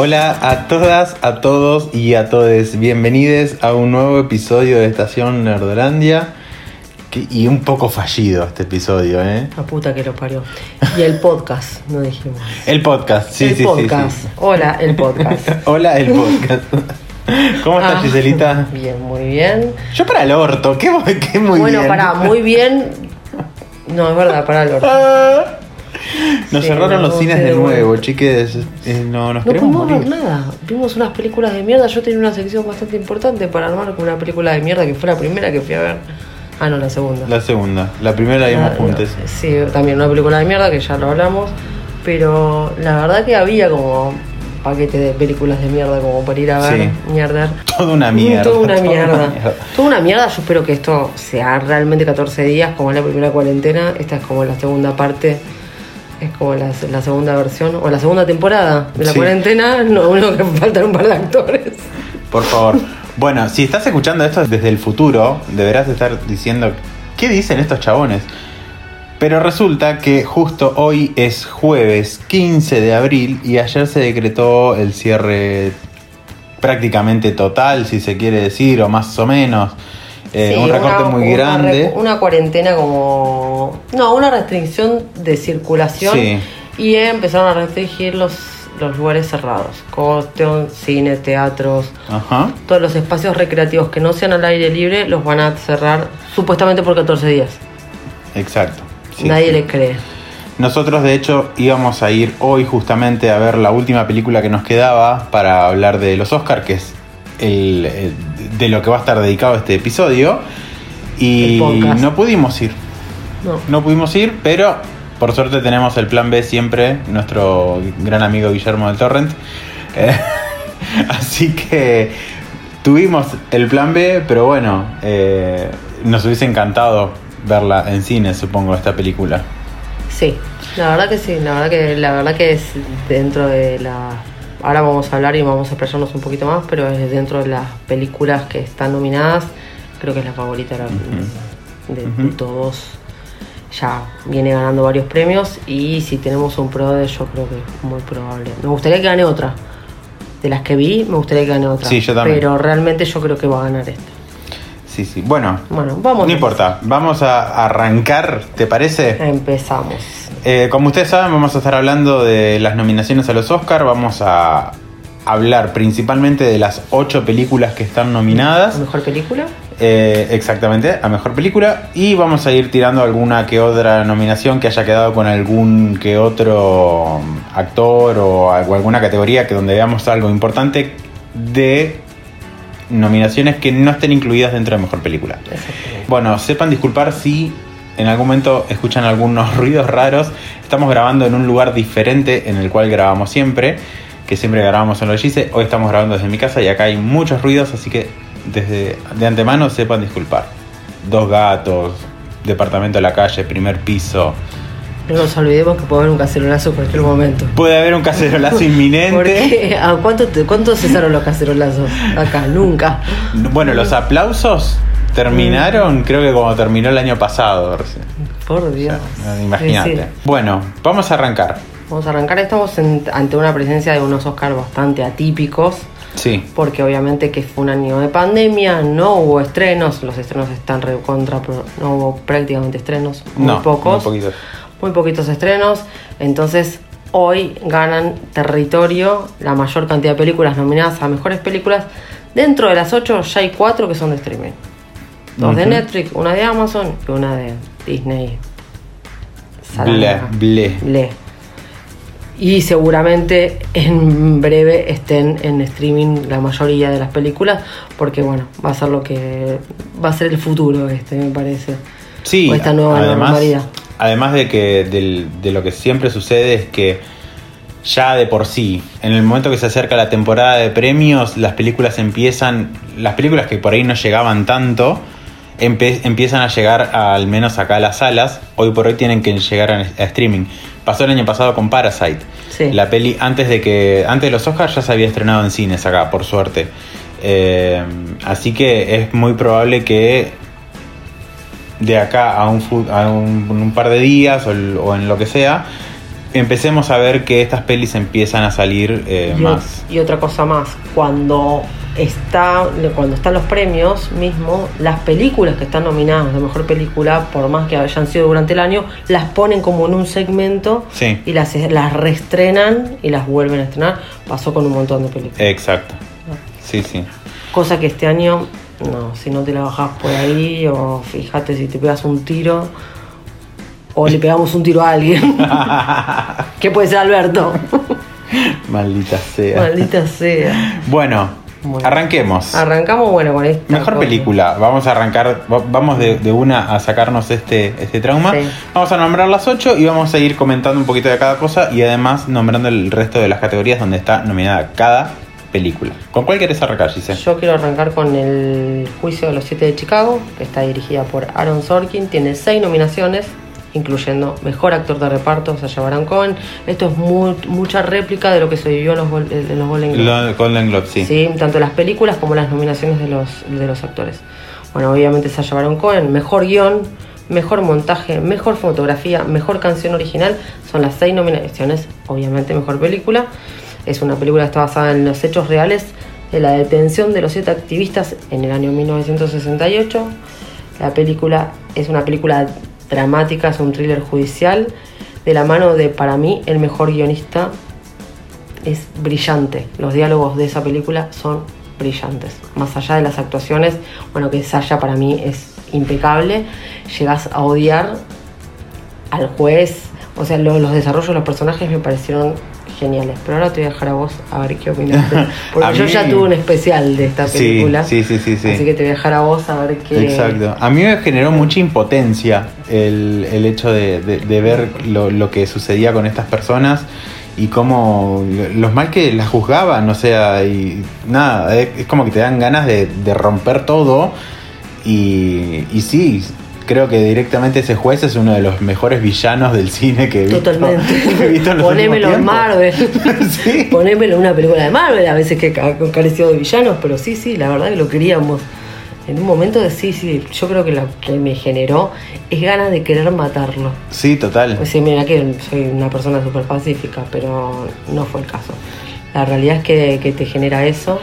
Hola a todas, a todos y a todes. Bienvenidos a un nuevo episodio de Estación Nerdolandia. Que- y un poco fallido este episodio, ¿eh? La puta que lo parió. Y el podcast, no dijimos. El podcast, sí, el sí, sí, podcast. sí. Hola, el podcast. Hola, el podcast. ¿Cómo estás, Ah, Giselita? Bien, muy bien. Yo para el orto, qué, qué muy bueno, bien. pará, muy bien. No, es verdad, para el orto. Ah. Nos cerraron los cines de nuevo, chiques. Eh, no, nos No queremos pudimos ver morir. nada. Vimos unas películas de mierda. Yo tenía una sección bastante importante para armar con una película de mierda que fue la primera que fui a ver. Ah, no, la segunda. La segunda, la primera la vimos Ah, juntos. no, Sí, también una película de mierda que ya lo hablamos. Pero la verdad que había como paquete de películas de mierda como para ir a ver. Sí. Mierda. Toda una mierda. Toda una toda mierda. Toda una mierda. Yo espero que esto sea realmente 14 días, como es la primera cuarentena. Esta es como la segunda parte. Es como la, la segunda versión o la segunda temporada de la Sí. cuarentena. No, uno que faltan un par de actores. Por favor. Bueno, si estás escuchando esto desde el futuro, deberás estar diciendo, ¿qué dicen estos chabones? Pero resulta que justo hoy es jueves 15 de abril y ayer se decretó el cierre prácticamente total, si se quiere decir, o más o menos. Eh, Sí, un recorte una- muy una grande. Una cuarentena como. No, una restricción de circulación. Sí. Y empezaron a restringir los, los lugares cerrados: costeo, cine, teatros. Ajá. Todos los espacios recreativos que no sean al aire libre los van a cerrar supuestamente por 14 días. Exacto. Sí, Nadie le cree. Nosotros de hecho íbamos a ir hoy justamente a ver la última película que nos quedaba para hablar de los Oscars, que es el, el- de lo que va a estar dedicado este episodio. Y no pudimos ir, No. no pudimos ir, pero por suerte tenemos el plan B siempre, nuestro gran amigo Guillermo del Torrent. Eh, así que tuvimos el plan B, pero bueno, eh, nos hubiese encantado verla en cine, supongo, esta película. Sí, la verdad que sí, la verdad que, la verdad que es dentro de la... Ahora vamos a hablar y vamos a expresarnos un poquito más, pero es dentro de las películas que están nominadas, creo que es la favorita de, de- de Ujú. todos. Ya viene ganando varios premios y si tenemos un pro de yo creo que es muy probable. Me gustaría que gane otra. De las que vi, me gustaría que gane otra. Sí, yo también. Pero realmente yo creo que va a ganar esta. Sí, sí. Bueno, Bueno, vamos. no importa. Vamos a arrancar, ¿te parece? Empezamos. Eh, como ustedes saben, vamos a estar hablando de las nominaciones a los Oscar. Vamos a hablar principalmente de las ocho películas que están ¿La nominadas. mejor película? Eh, exactamente, a mejor película. Y vamos a ir tirando alguna que otra nominación que haya quedado con algún que otro actor o alguna categoría que donde veamos algo importante de nominaciones que no estén incluidas dentro de mejor película. Bueno, sepan disculpar si en algún momento escuchan algunos ruidos raros. Estamos grabando en un lugar diferente en el cual grabamos siempre, que siempre grabamos en los Gise. Hoy estamos grabando desde mi casa y acá hay muchos ruidos, así que desde de antemano sepan disculpar. Dos gatos, departamento de la calle, primer piso. No nos olvidemos que puede haber un cacerolazo en cualquier momento. Puede haber un cacerolazo inminente. Porque, ¿a cuánto, te- cuánto cesaron los cacerolazos? Acá, nunca. Bueno, los aplausos terminaron, creo que como terminó el año pasado. recién. Por Dios. Imagínate. Sí. Bueno, vamos a arrancar. Vamos a arrancar. Estamos en- ante una presencia de unos Oscars bastante atípicos. Sí. Porque obviamente que fue un año de pandemia, no hubo estrenos, los estrenos están recontra, no hubo prácticamente estrenos, muy no, pocos. muy poquitos. Muy poquitos estrenos. Entonces, hoy ganan territorio la mayor cantidad de películas nominadas a mejores películas. Dentro de las ocho ya hay cuatro que son de streaming. Dos de. Netflix, una de Amazon y una de Disney. Ble, ble. Ble. Y seguramente en breve estén en streaming la mayoría de las películas, porque bueno, va a ser lo que va a ser el futuro este, me parece. Sí, O esta nueva además, normalidad. Además de que del- de lo que siempre sucede es que ya de por sí, en el momento que se acerca la temporada de premios, las películas empiezan, las películas que por ahí no llegaban tanto, empiezan a llegar a- al menos acá a las salas, hoy por hoy tienen que llegar a, a streaming. Pasó el año pasado con Parasite. Sí. La peli antes de que antes de los Oscars ya se había estrenado en cines acá, por suerte. Eh, así que es muy probable que de acá a un, a un, un par de días o, en lo que sea empecemos a ver que estas pelis empiezan a salir eh, Y, o- más. y otra cosa más, cuando está cuando están los premios mismo, las películas que están nominadas de mejor película, por más que hayan sido durante el año, las ponen como en un segmento Sí. y las, las reestrenan y las vuelven a estrenar. Pasó con un montón de películas. Exacto. Sí, sí. Cosa que este año, no, si no te la bajás por ahí, o fíjate si te pegas un tiro, o le pegamos un tiro a alguien. que puede ser Alberto. Maldita sea. Maldita sea. Bueno, Bueno. arranquemos. Arrancamos, bueno, con esta. Mejor cosa. película. Vamos a arrancar, va- vamos de, de una a sacarnos este, este trauma. Sí. Vamos a nombrar las ocho y vamos a ir comentando un poquito de cada cosa y además nombrando el resto de las categorías donde está nominada cada película. ¿Con cuál querés arrancar, Gise? Yo quiero arrancar con el Juicio de los Siete de Chicago, que está dirigida por Aaron Sorkin. Tiene seis nominaciones, incluyendo Mejor Actor de Reparto, Sacha Baron Cohen. Esto es mu- mucha réplica de lo que se vivió en los, en los Golden Globes. Lo- Golden Globe, sí. Sí, tanto las películas como las nominaciones de los, de los actores. Bueno, obviamente Sacha Baron Cohen, mejor guion, mejor montaje, mejor fotografía, mejor canción original, son las seis nominaciones, obviamente mejor película. Es una película que está basada en los hechos reales de la detención de los siete activistas en el año 1968. La película es una película dramática, es un thriller judicial, de la mano de, para mí, el mejor guionista es brillante. Los diálogos de esa película son brillantes. Más allá de las actuaciones, bueno, que Sasha para mí es impecable. Llegas a odiar al juez. O sea, lo- los desarrollos de los personajes me parecieron geniales. Pero ahora te voy a dejar a vos a ver qué opinaste. Porque yo mí- ya tuve un especial de esta película. sí, sí, sí, sí. Así que te voy a dejar a vos a ver qué. Exacto. A mí me generó mucha impotencia el, el hecho de, de- de ver lo, lo que sucedía con estas personas y cómo los mal que las juzgaban, o sea, y nada, es, es como que te dan ganas de, de romper todo y, y sí. Creo que directamente ese juez es uno de los mejores villanos del cine que he visto. Totalmente. que he visto en los Ponémelo en Marvel. sí. Ponémelo en una película de Marvel, a veces que ca- careció de villanos, pero sí, sí, la verdad que lo queríamos. En un momento de sí, sí, yo creo que lo que me generó es ganas de querer matarlo. Sí, total. Pues sí, mira que soy una persona súper pacífica, pero no fue el caso. La realidad es que, que te genera eso.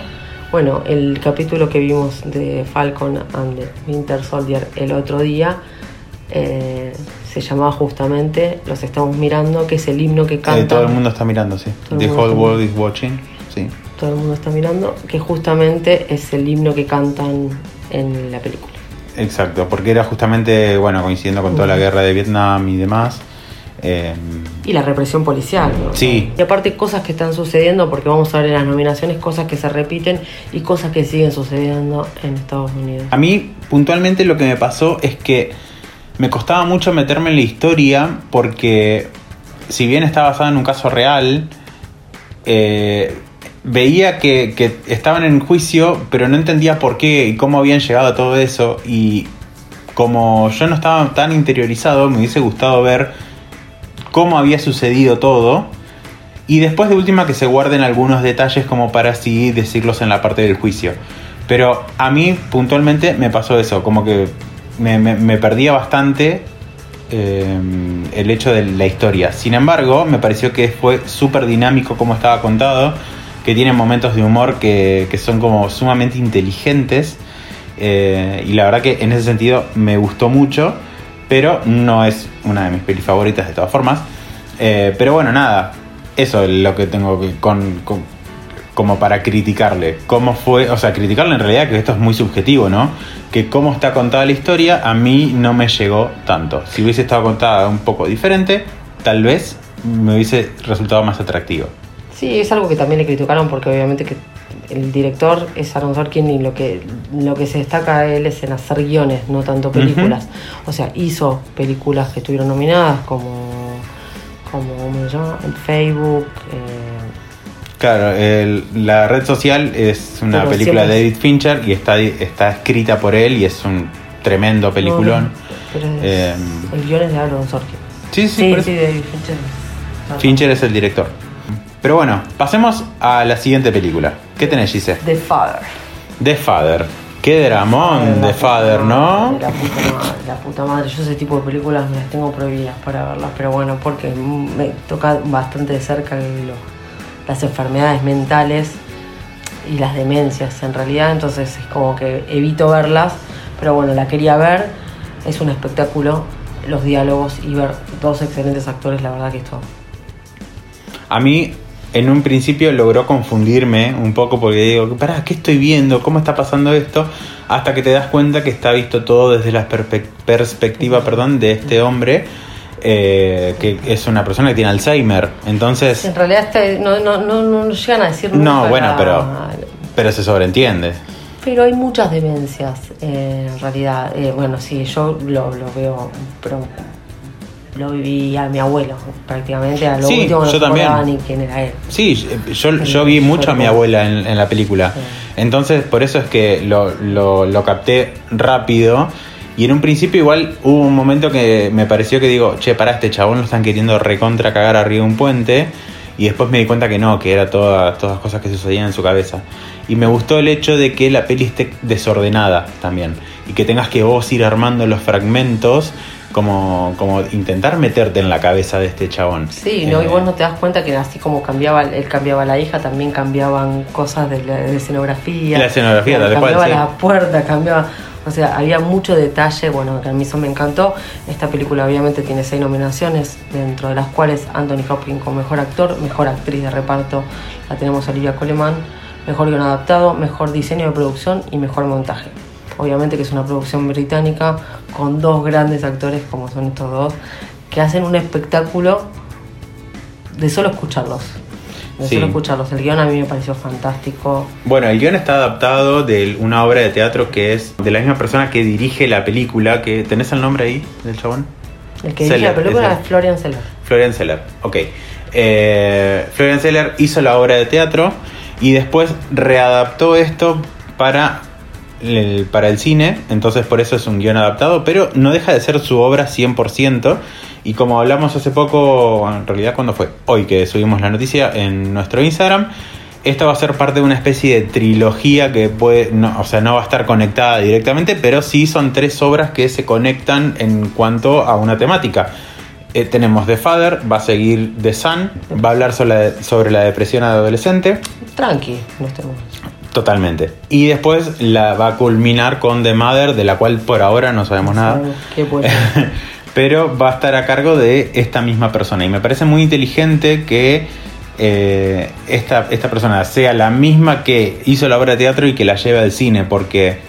Bueno, el capítulo que vimos de Falcon and the Winter Soldier el otro día eh, se llamaba justamente Los estamos mirando, que es el himno que canta. Eh, todo el mundo está mirando, sí. The whole world is watching. Sí. todo el mundo está mirando, que justamente es el himno que cantan en la película. Exacto, porque era justamente, bueno, coincidiendo con toda la guerra de Vietnam y demás. Eh, Y la represión policial, ¿no? Sí. Y aparte cosas que están sucediendo, porque vamos a ver en las nominaciones cosas que se repiten y cosas que siguen sucediendo en Estados Unidos. a mí, puntualmente, lo que me pasó es que me costaba mucho meterme en la historia porque, si bien está basada en un caso real, eh, veía que, que estaban en juicio, pero no entendía por qué y cómo habían llegado a todo eso. Y como yo no estaba tan interiorizado, me hubiese gustado ver cómo había sucedido todo. Y después de última que se guarden algunos detalles como para así decirlos en la parte del juicio. Pero a mí puntualmente me pasó eso, como que me, perdía bastante eh, el hecho de la historia. Sin embargo, me pareció que fue súper dinámico como estaba contado, que tiene momentos de humor que, que son como sumamente inteligentes. eh, y la verdad que en ese sentido me gustó mucho, pero no es una de mis pelis favoritas de todas formas. Eh, pero bueno, nada, eso es lo que tengo que, con, con- como para criticarle. ¿Cómo fue? O sea, criticarle en realidad que esto es muy subjetivo, ¿no? Que cómo está contada la historia a mí no me llegó tanto. Si hubiese estado contada un poco diferente, tal vez me hubiese resultado más atractivo. Sí, es algo que también le criticaron porque obviamente que el director es Aaron Sorkin y lo que, lo que se destaca a él es en hacer guiones, no tanto películas. O sea, hizo películas que estuvieron nominadas como, como ¿cómo se llama? En Facebook. eh, Claro, el- la red social es una Pero película de David Fincher y está, está escrita por él y es un tremendo peliculón. no, pero es- Eh, el guion es de Aaron Sorkin. sí, sí, Sí, sí, David. Fincher es el director. Pero bueno, pasemos a la siguiente película. ¿Qué tenés, Gise? The Father. The Father. Qué dramón de Father, ¿no? La puta madre, la puta madre. Yo ese tipo de películas me las tengo prohibidas para verlas, pero bueno, porque me toca bastante de cerca lo- las enfermedades mentales y las demencias en realidad, entonces es como que evito verlas, pero bueno, la quería ver, es un espectáculo, los diálogos y ver dos excelentes actores, la verdad que esto... A mí, en un principio, logró confundirme un poco porque digo, pará, ¿qué estoy viendo? ¿Cómo está pasando esto? Hasta que te das cuenta que está visto todo desde la perspectiva perdón, de este hombre, eh, que es una persona que tiene Alzheimer. Entonces, En realidad este, no, no, no, no llegan a decir no, bueno, pero, pero se sobreentiende. Pero hay muchas demencias, eh, en realidad. Eh, bueno, sí, yo lo, lo veo, pero lo viví a mi abuelo, prácticamente. A lo Sí, último yo también. ni quién era él. Sí, yo, yo vi mucho a mi abuela en, en la película. Sí. Entonces, por eso es que lo, lo, lo capté rápido. Y en un principio igual hubo un momento que me pareció que digo, che, para este chabón lo están queriendo recontra cagar arriba de un puente. Y después me di cuenta que no, que era todas, todas cosas que sucedían en su cabeza. Y me gustó el hecho de que la peli esté desordenada también. Y que tengas que vos ir armando los fragmentos como, como intentar meterte en la cabeza de este chabón. Sí, ¿no? y Eh, vos no te das cuenta que así como cambiaba, él cambiaba la hija, también cambiaban cosas de, la, de escenografía. La escenografía, tal cual, Cambiaba sí. la puerta, cambiaba... O sea, había mucho detalle, bueno, que a mí eso me encantó. Esta película obviamente tiene seis nominaciones, dentro de las cuales Anthony Hopkins como mejor actor, mejor actriz de reparto, la tenemos Olivia Coleman, mejor guion adaptado, mejor diseño de producción y mejor montaje. Obviamente que es una producción británica con dos grandes actores como son estos dos, que hacen un espectáculo de solo escucharlos. De Sí. solo escucharlos. El guion a mí me pareció fantástico. Bueno, el guion está adaptado de una obra de teatro que es de la misma persona que dirige la película. que ¿Tenés el nombre ahí del chabón? El que dirige la película es Florian Seller. Florian Seller, ok. Eh, Florian Seller hizo la obra de teatro y después readaptó esto para para el cine, entonces por eso es un guion adaptado, pero no deja de ser su obra 100%. Y como hablamos hace poco, en realidad cuando fue hoy que subimos la noticia en nuestro Instagram, esta va a ser parte de una especie de trilogía que puede, o sea, no va a estar conectada directamente, pero sí son tres obras que se conectan en cuanto a una temática. Eh, tenemos The Father, va a seguir The Sun, va a hablar sobre, sobre la depresión adolescente, Tranqui, no estemos. Totalmente. Y después la va a culminar con The Mother, de la cual por ahora no sabemos nada. Sabemos Qué bueno. Pero va a estar a cargo de esta misma persona. Y me parece muy inteligente que eh, esta, esta persona sea la misma que hizo la obra de teatro y que la lleve al cine. Porque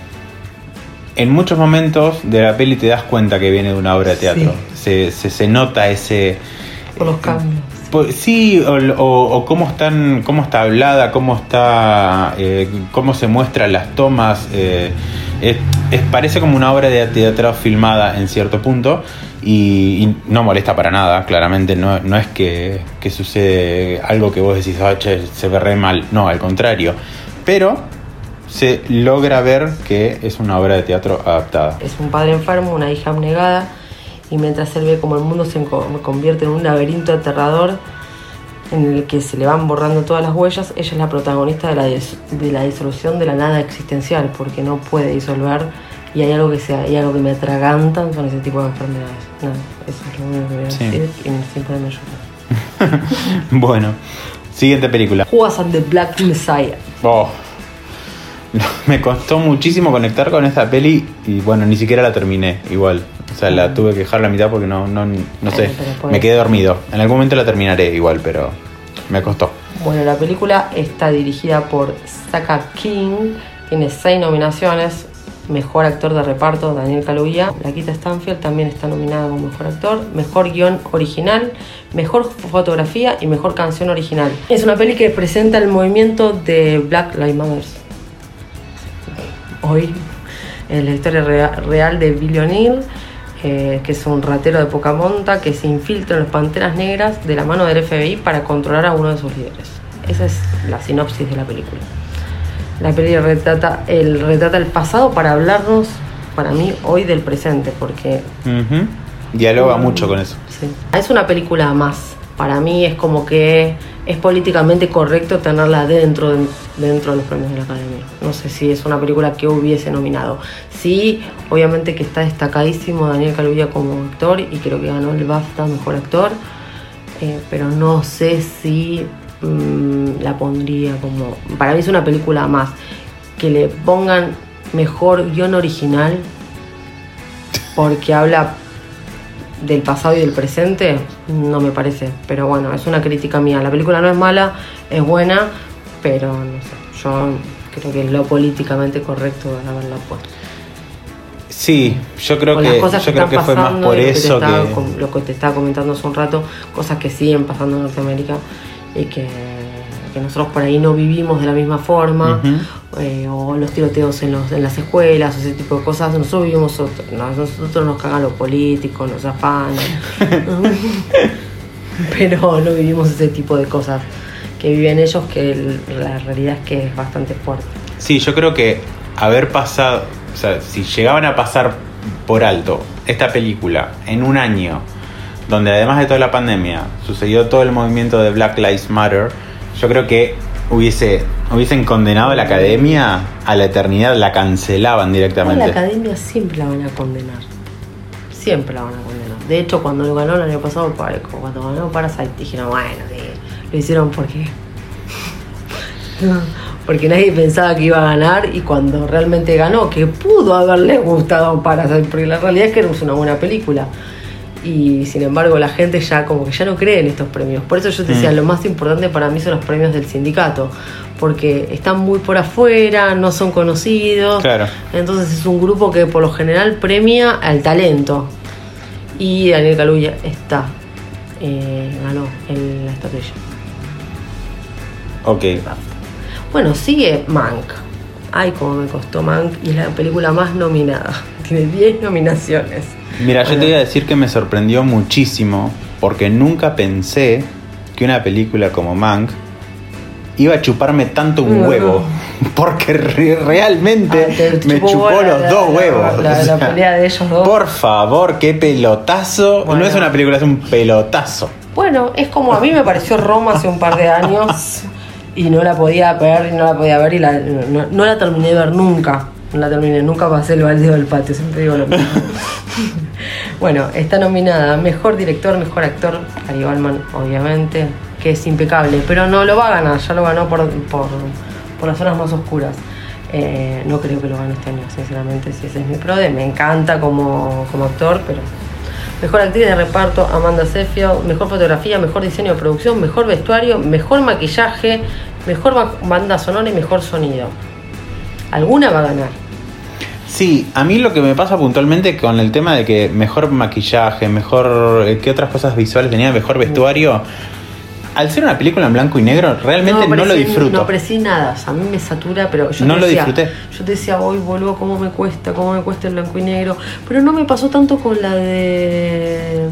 en muchos momentos de la peli te das cuenta que viene de una obra de teatro. Se, se, se nota ese... Por los cambios. Pues, sí, o, o- o cómo, están, cómo está hablada, cómo está, eh, cómo se muestran las tomas. eh, es, es- parece como una obra de teatro filmada en cierto punto y, y no molesta para nada, claramente. No, no es que, que sucede algo que vos decís, "Ah, che, se ve re mal. No, al contrario. Pero se logra ver que es una obra de teatro adaptada. Es un padre enfermo, una hija abnegada, y mientras él ve como el mundo se convierte en un laberinto aterrador en el que se le van borrando todas las huellas, ella es la protagonista de la, de la disolución de la nada existencial, porque no puede disolver y hay algo que sea, hay algo que me atragantan con ese tipo de enfermedades. Nada, eso es lo único que voy a Sí. decir y siempre me ayuda. bueno, siguiente película. Jugas and the Black Messiah. Oh. Me costó muchísimo conectar con esta peli y bueno, ni siquiera la terminé igual. O sea, la tuve que dejar la mitad porque no, no, no sé, me quedé dormido. En algún momento la terminaré igual, pero me costó. Bueno, la película está dirigida por Saka King, tiene seis nominaciones. Mejor actor de reparto, Daniel Kaluuya. Laquita Stanfield también está nominada como mejor actor. Mejor guion original, mejor fotografía y mejor canción original. Es una peli que presenta el movimiento de Black Lives Matter. Hoy, en la historia rea- real de Billy O'Neill, eh, que es un ratero de poca monta que se infiltra en las panteras negras de la mano del FBI para controlar a uno de sus líderes. Esa es la sinopsis de la película. La película retrata el, retrata el pasado para hablarnos, para mí, hoy del presente, porque. Dialoga mucho con eso. Sí. Es una película más. Para mí es como que es políticamente correcto tenerla dentro de, dentro de los premios de la Academia. No sé si es una película que hubiese nominado. Sí, obviamente que está destacadísimo Daniel Kaluuya como actor y creo que ganó el BAFTA Mejor Actor, eh, pero no sé si mm, la pondría como... Para mí es una película más. Que le pongan mejor guion original porque habla del pasado y del presente, no me parece. Pero bueno, es una crítica mía. La película no es mala, es buena, pero no sé, yo creo que es lo políticamente correcto de haberla puesto. Sí, yo creo Con que, las cosas yo que creo que fue más pasando por y lo que te eso estaba que... com- lo que te estaba comentando hace un rato, cosas que siguen pasando en Norteamérica y que, que nosotros por ahí no vivimos de la misma forma. Eh, o los tiroteos en, los, en las escuelas, o ese tipo de cosas, nosotros vivimos otro, no, nosotros nos cagan los políticos, nos afanan, pero no vivimos ese tipo de cosas que viven ellos, que el- la realidad es que es bastante fuerte. Sí, yo creo que haber pasado, o sea, si llegaban a pasar por alto esta película en un año, donde además de toda la pandemia sucedió todo el movimiento de Black Lives Matter, yo creo que hubiese hubiesen condenado a la academia a la eternidad, la cancelaban directamente. la academia siempre la van a condenar. Siempre la van a condenar. De hecho, cuando lo ganó el año pasado, pa- cuando ganó Parasite, dijeron, bueno, sí, lo hicieron porque. porque nadie pensaba que iba a ganar y cuando realmente ganó, que pudo haberle gustado Parasite, porque la realidad es que es una buena película. Y sin embargo, la gente ya como que ya no cree en estos premios. Por eso yo te decía, Mm. lo más importante para mí son los premios del sindicato. Porque están muy por afuera, no son conocidos. Claro. Entonces es un grupo que por lo general premia al talento. Y Daniel Kaluuya está. eh, ganó en la estatuilla. Ok. Bueno, sigue Mank. Ay, cómo me costó Mank. Y es la película más nominada. Tiene 10 nominaciones. Mira, yo te voy a decir que me sorprendió muchísimo porque nunca pensé que una película como Mank iba a chuparme tanto un No, huevo. Porque re- realmente Ah, me chupó chupó la- los la- dos la- huevos. la- o la sea, pelea de ellos dos. Por favor, qué pelotazo. Bueno. No es una película, es un pelotazo. Bueno, es como a mí me pareció Roma hace un par de años y no la podía ver y no la podía ver y la, no, no la terminé de ver nunca. No la terminé, nunca pasé el baldeo del patio, siempre digo lo mismo. bueno, está nominada Mejor Director, Mejor Actor, Gary Oldman, obviamente, que es impecable, pero no lo va a ganar, ya lo ganó por, por, por las zonas más oscuras. Eh, no creo que lo gane este año, sinceramente, si ese es mi prode. Me encanta como, como actor, pero Mejor actriz de reparto, Amanda Seyfried. Mejor fotografía, mejor diseño de producción, mejor vestuario, mejor maquillaje, mejor ba- banda sonora y mejor sonido. Alguna va a ganar. Sí, a mí lo que me pasa puntualmente con el tema de que mejor maquillaje, mejor. eh, ¿Qué otras cosas visuales tenía? Mejor vestuario. Al ser una película en blanco y negro, realmente no, lo disfruto. No aprecí nada, o sea, a mí me satura, pero yo No te lo decía, disfruté. Yo te decía, hoy vuelvo, cómo me cuesta, cómo me cuesta el blanco y negro. Pero no me pasó tanto con la de.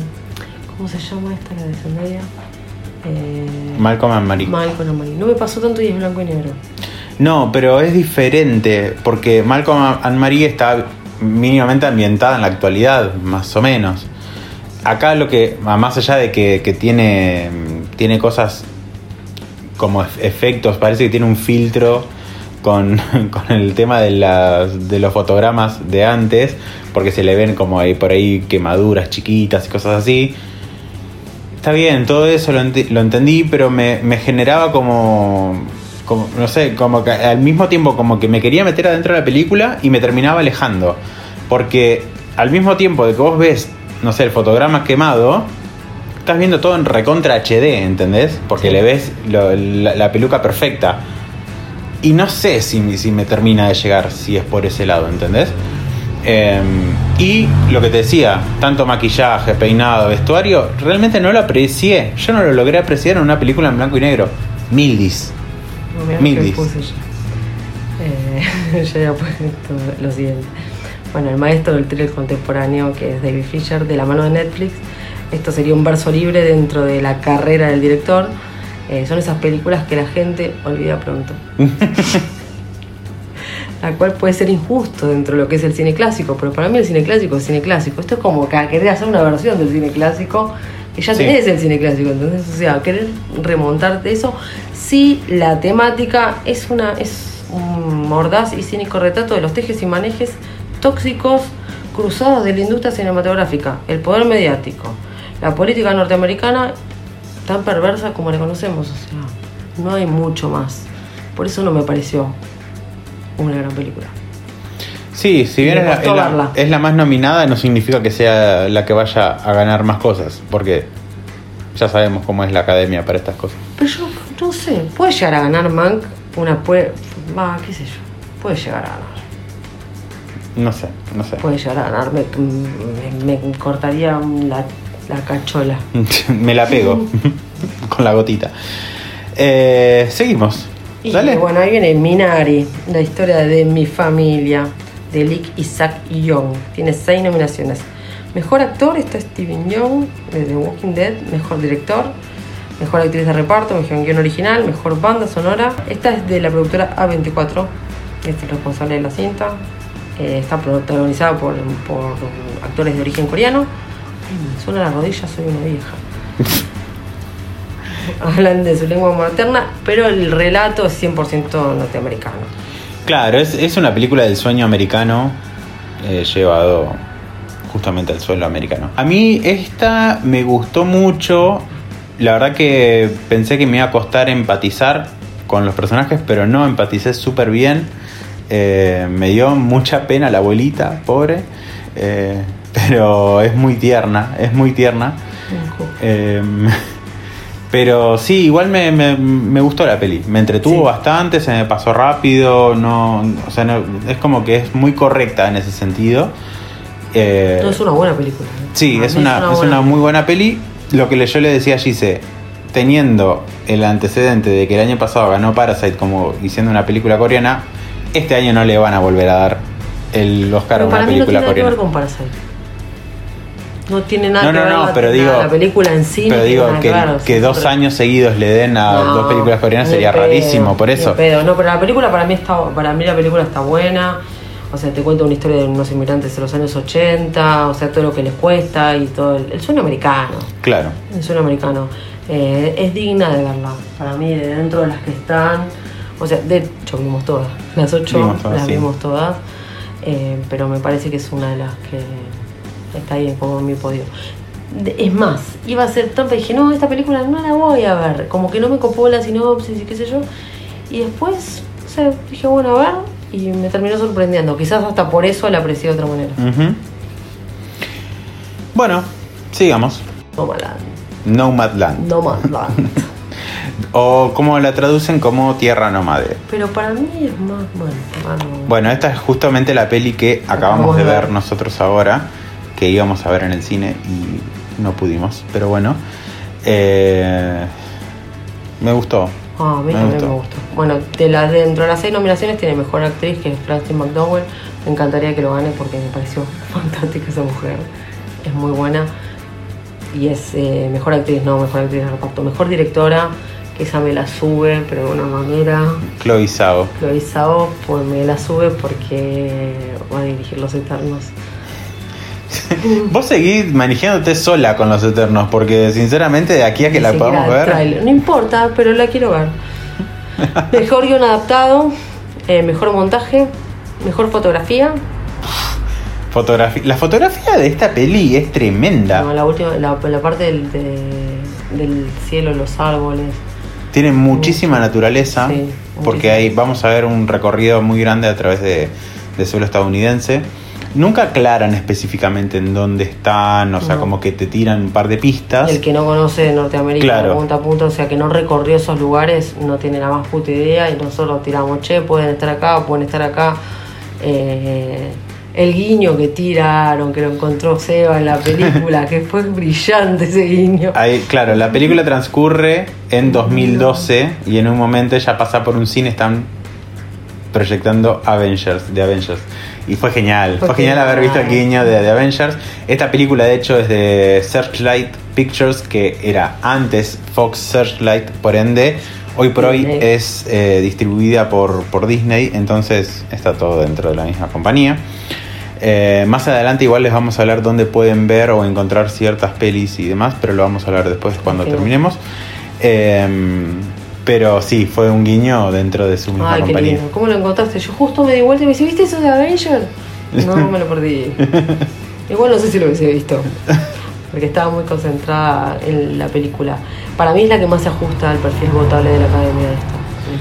¿Cómo se llama esta, la de Zendaya? Eh, Malcolm and Marie. Malcolm and Marie. No me pasó tanto y es blanco y negro. No, pero es diferente, porque Malcolm and Marie está mínimamente ambientada en la actualidad, más o menos. Acá lo que, más allá de que, que tiene, tiene cosas como ef- efectos, parece que tiene un filtro con, con el tema de, las, de los fotogramas de antes, porque se le ven como ahí por ahí quemaduras chiquitas y cosas así. Está bien, todo eso lo, lo entendí, pero me, me generaba como, como, no sé, como que al mismo tiempo como que me quería meter adentro de la película y me terminaba alejando. Porque al mismo tiempo de que vos ves, no sé, el fotograma quemado, estás viendo todo en recontra HD, ¿entendés? Porque le ves la, peluca perfecta. Y no sé si, si me termina de llegar si es por ese lado, ¿entendés? Eh, y lo que te decía, tanto maquillaje, peinado, vestuario, realmente no lo aprecié. Yo no lo logré apreciar en una película en blanco y negro. Mildis. No, mirá Mil que dis. puse ya. Eh, ya había puesto lo siguiente. Bueno, el maestro del thriller contemporáneo, que es David Fisher, de la mano de Netflix. Esto sería un verso libre dentro de la carrera del director. Eh, son esas películas que la gente olvida pronto. la cual puede ser injusto dentro de lo que es el cine clásico, pero para mí el cine clásico es cine clásico. Esto es como que querer hacer una versión del cine clásico Y ya Sí. tenés el cine clásico, entonces, o sea, querer remontarte eso, sí, la temática es una es un mordaz y cínico retrato de los tejes y manejes tóxicos cruzados de la industria cinematográfica, el poder mediático, la política norteamericana tan perversa como la conocemos, o sea, no hay mucho más. Por eso no me pareció una gran película. Sí, si bien es la, es la- verla. es la más nominada, no significa que sea la que vaya a ganar más cosas, porque ya sabemos cómo es la academia para estas cosas. Pero yo no sé, puede llegar a ganar Mank una puede, va, qué sé yo, puede llegar a ganar. No sé, no sé. Puede llegar a ganar, me, me- me cortaría la, la cachola. Me la pego con la gotita. Eh, seguimos. Y Dale. bueno, ahí viene Minari, la historia de mi familia, de Lick Isaac Young. Tiene seis nominaciones. Mejor actor está Steven Young, de The Walking Dead. Mejor director, mejor actriz de reparto, mejor guion original, mejor banda sonora. Esta es de la productora A24, es el responsable de la cinta. Eh, está protagonizada por, por actores de origen coreano. Ay, me suena la rodilla, soy una vieja. Hablan de su lengua materna, pero el relato es 100% norteamericano. Claro, es, es una película del sueño americano eh, llevado justamente al suelo americano. A mí esta me gustó mucho. La verdad que pensé que me iba a costar empatizar con los personajes, pero no empaticé súper bien. Eh, me dio mucha pena la abuelita, pobre. Eh, pero es muy tierna, es muy tierna. Eh, pero sí, igual me, me- me gustó la peli. Me entretuvo Sí. bastante, se me pasó rápido. No, o sea, no- es como que es muy correcta en ese sentido. Eh, No es una buena película. ¿eh? sí, es una, es una muy buena peli. Lo que yo le decía a Gise, teniendo el antecedente de que el año pasado ganó Parasite como diciendo una película coreana, este año no le van a volver a dar el Oscar a una para mí no película tiene nada que coreana. ver con Parasite. No tiene nada No, que no, ver no, la, pero digo- la película en sí. Pero digo que, ver, que dos pero- años seguidos le den a dos películas coreanas sería pedo, rarísimo, por eso. pedo. No, pero la película para mí está, para mí la película está buena. O sea, te cuenta una historia de unos inmigrantes de los años 80, o sea, todo lo que les cuesta y todo el, el sueño americano. Claro. El sueño americano. Eh, es digna de verla. Para mí, de dentro de las que están. O sea, de hecho, vimos todas. Las ocho Vimos todas, las sí. vimos todas. Eh, pero me parece que es una de las que está ahí como en mi podio. Es más, iba a ser trampa y dije, no, esta película no la voy a ver. Como que no me copó la sinopsis y qué sé yo. Y después, o sea, dije, bueno, a ver. Y me terminó sorprendiendo. Quizás hasta por eso la aprecié de otra manera. Ujú. Bueno, sigamos. Nomadland. Nomadland. Nomadland. O como la traducen como Tierra Nómade. pero para mí es más, bueno, Bueno, esta es justamente la peli que acabamos Acabamos de ver. nosotros ahora, que íbamos a ver en el cine y no pudimos, pero bueno. Eh, me gustó. Ah, a mí Me también gustó. me gustó. Bueno, de las dentro de las seis nominaciones tiene mejor actriz que es Frances McDowell. Me encantaría que lo gane porque me pareció fantástica esa mujer. Es muy buena. Y es eh, mejor actriz, no, mejor actriz de reparto. Mejor directora, que esa me la sube, pero de una manera. Chloe Zhao. Chloe Zhao, pues me la sube porque va a dirigir Los Eternos. Vos seguís manejándote sola con los Eternos, porque sinceramente de aquí a que Ni la podamos ver. tráiler. No importa, pero la quiero ver. Mejor guion adaptado, eh, mejor montaje, mejor fotografía. Fotografía. La fotografía de esta peli es tremenda. No, la última, la, la parte del, de- del cielo, los árboles. Tiene muchísima naturaleza, Sí, porque muchísimo. ahí vamos a ver un recorrido muy grande a través de, de suelo estadounidense. Nunca aclaran específicamente en dónde están, o sea, No. como que te tiran un par de pistas. El que no conoce Norteamérica Claro. de punta a punta, o sea, que no recorrió esos lugares, no tiene la más puta idea y nosotros tiramos, che, pueden estar acá, pueden estar acá. Eh, el guiño que tiraron, que lo encontró Seba en la película, que fue brillante ese guiño. Ahí, claro, la película transcurre en 2012 y en un momento ella pasa por un cine, están proyectando Avengers, de Avengers. Y fue genial, fue, Fue genial haber visto el guiño de, de Avengers. Esta película de hecho es de Searchlight Pictures, que era antes Fox Searchlight, por ende, hoy por hoy es eh, distribuida por, por Disney, entonces está todo dentro de la misma compañía. Eh, más adelante igual les vamos a hablar dónde pueden ver o encontrar ciertas pelis y demás, pero lo vamos a hablar después cuando terminemos. Eh, pero sí, fue un guiño dentro de su misma Ay, qué compañía. lindo. ¿Cómo lo encontraste? Yo justo me di vuelta y me dice, ¿viste eso de Avenger? No, me lo perdí. Igual no sé si lo hubiese visto. Porque estaba muy concentrada en la película. Para mí es la que más se ajusta al perfil votable de la academia de esta.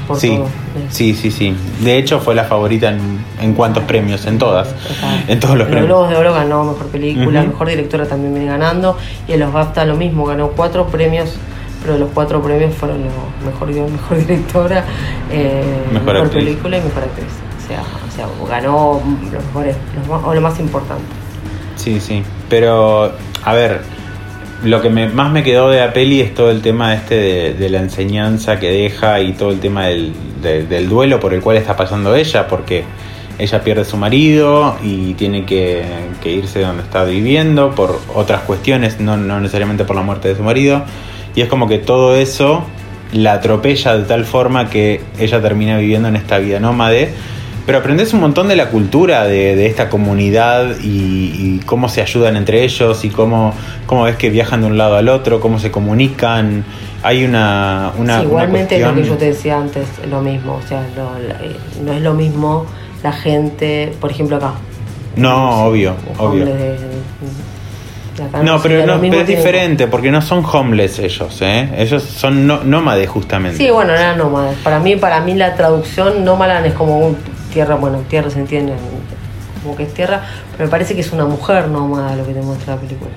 Por Sí, todo. sí, sí, sí. De hecho fue la favorita en, en cuantos premios, en todas. Exacto. En todos los En premios. Globos de Oro ganó Mejor Película. Mejor Directora también viene ganando. Y en los BAFTA lo mismo, ganó cuatro premios, pero los cuatro premios fueron los Mejor Guión, Mejor Directora, eh, Mejor. Película y Mejor Actriz. O sea, o sea ganó los mejores, los más- o lo más importante. Sí, sí. Pero, a ver, lo que me- más me quedó de la peli es todo el tema este de, de la enseñanza que deja y todo el tema del, de- del duelo por el cual está pasando ella, porque ella pierde a su marido y tiene que, que irse de donde está viviendo por otras cuestiones, no, no necesariamente por la muerte de su marido. Y es como que todo eso la atropella de tal forma que ella termina viviendo en esta vida nómade. Pero aprendes un montón de la cultura de, de esta comunidad y, y cómo se ayudan entre ellos y cómo, cómo ves que viajan de un lado al otro, cómo se comunican. Hay una, una, Sí, una igualmente lo que yo te decía antes, lo mismo. O sea, eh, no es lo mismo la gente, por ejemplo, acá. No, obvio, obvio. de- acá No, pero, no, pero es diferente porque no son homeless ellos, ¿eh? Ellos son no- nómades justamente. Sí, bueno, eran nómadas. Para mí, para mí la traducción nómadan es como un tierra, bueno, tierra se entiende como que es tierra, pero me parece que es una mujer nómada lo que te muestra la película.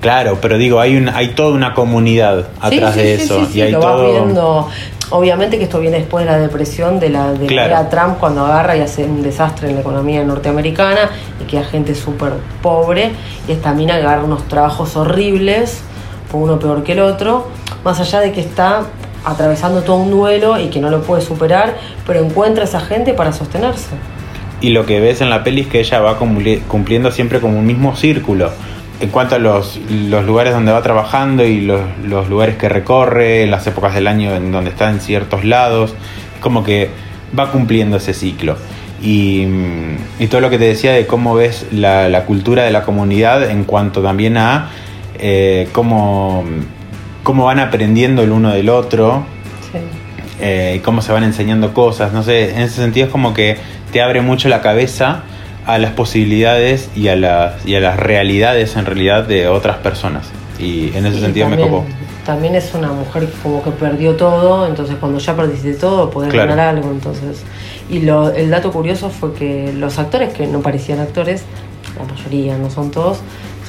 Claro, pero digo, hay, un, hay toda una comunidad atrás sí, de eso. sí, y hay lo todo... vas viendo. Obviamente que esto viene después de la depresión de la de Claro. era Trump cuando agarra y hace un desastre en la economía norteamericana y queda gente súper pobre y esta mina que agarra unos trabajos horribles, por uno peor que el otro, más allá de que está atravesando todo un duelo y que no lo puede superar, pero encuentra a esa gente para sostenerse. Y lo que ves en la peli es que ella va cumpliendo siempre como un mismo círculo. En cuanto a los, los lugares donde va trabajando y los, los lugares que recorre, las épocas del año en donde está en ciertos lados, como que va cumpliendo ese ciclo. Y, mm, y todo lo que te decía de cómo ves la, la cultura de la comunidad en cuanto también a eh, cómo, cómo van aprendiendo el uno del otro, Sí. eh, cómo se van enseñando cosas. No sé, en ese sentido es como que te abre mucho la cabeza a las posibilidades y a las, y a las realidades en realidad de otras personas. Y en ese sentido me también, copó. También es una mujer como que perdió todo, entonces cuando ya perdiste todo podés Claro. ganar algo. entonces Y lo, el dato curioso fue que los actores que no parecían actores, la mayoría, no son todos,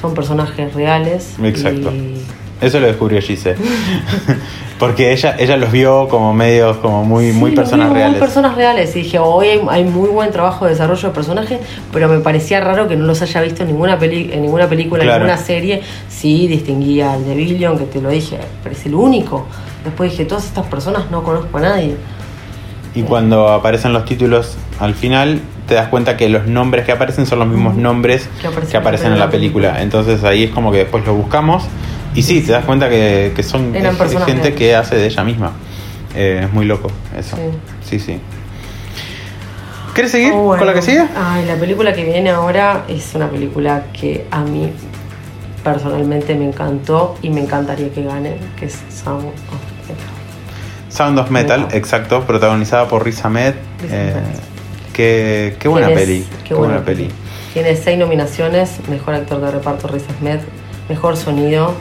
son personajes reales. Exacto. y- Eso lo descubrió Gise. Porque ella, ella los vio como medios, como muy, muy Sí, los personas vi muy reales. personas reales. Y dije, hoy hay, hay muy buen trabajo de desarrollo de personajes, pero me parecía raro que no los haya visto en ninguna, peli en ninguna película, Claro. en ninguna serie. Sí, distinguía al de Billion, que te lo dije, pero es el único. Después dije, todas estas personas no conozco a nadie. Y cuando aparecen los títulos al final, te das cuenta que los nombres que aparecen son los mismos Ujú. nombres Que aparecen que aparecen en la película. Entonces ahí es como que después lo buscamos y sí, te das cuenta que, que son Eran es- personas gente que hace de ella misma. Eh, es muy loco eso. Sí, sí. ¿Quieres seguir Oh, bueno. con la que sigue? Ay, la película que viene ahora es una película que a mí personalmente me encantó y me encantaría que gane, que es Sound of Metal. Sound of Metal, Metal. exacto, protagonizada por Riz Ahmed. Eh, qué, qué buena Tienes- peli. Qué buena peli. peli. Tiene seis nominaciones: mejor actor de reparto Riz Ahmed, mejor sonido.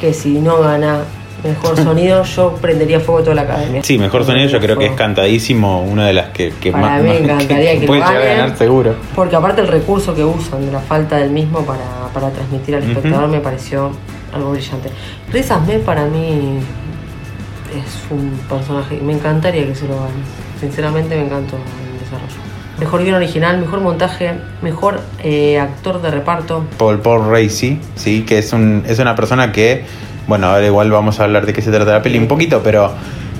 Que si no gana mejor sonido, yo prendería fuego toda la academia. Sí, mejor sonido yo creo que es cantadísimo, una de las que, que Para más, mí me encantaría que puede llegar a ganen. ganar seguro. Porque aparte el recurso que usan de la falta del mismo para, para transmitir al espectador me pareció algo brillante. Riz Ahmed para mí es un personaje, me encantaría que se lo gane. Sinceramente me encantó el desarrollo. Mejor guion original, mejor montaje, mejor eh, actor de reparto. Paul Paul Racy, sí, que es, un, es una persona que, bueno, ahora igual vamos a hablar de qué se trata la peli un poquito, pero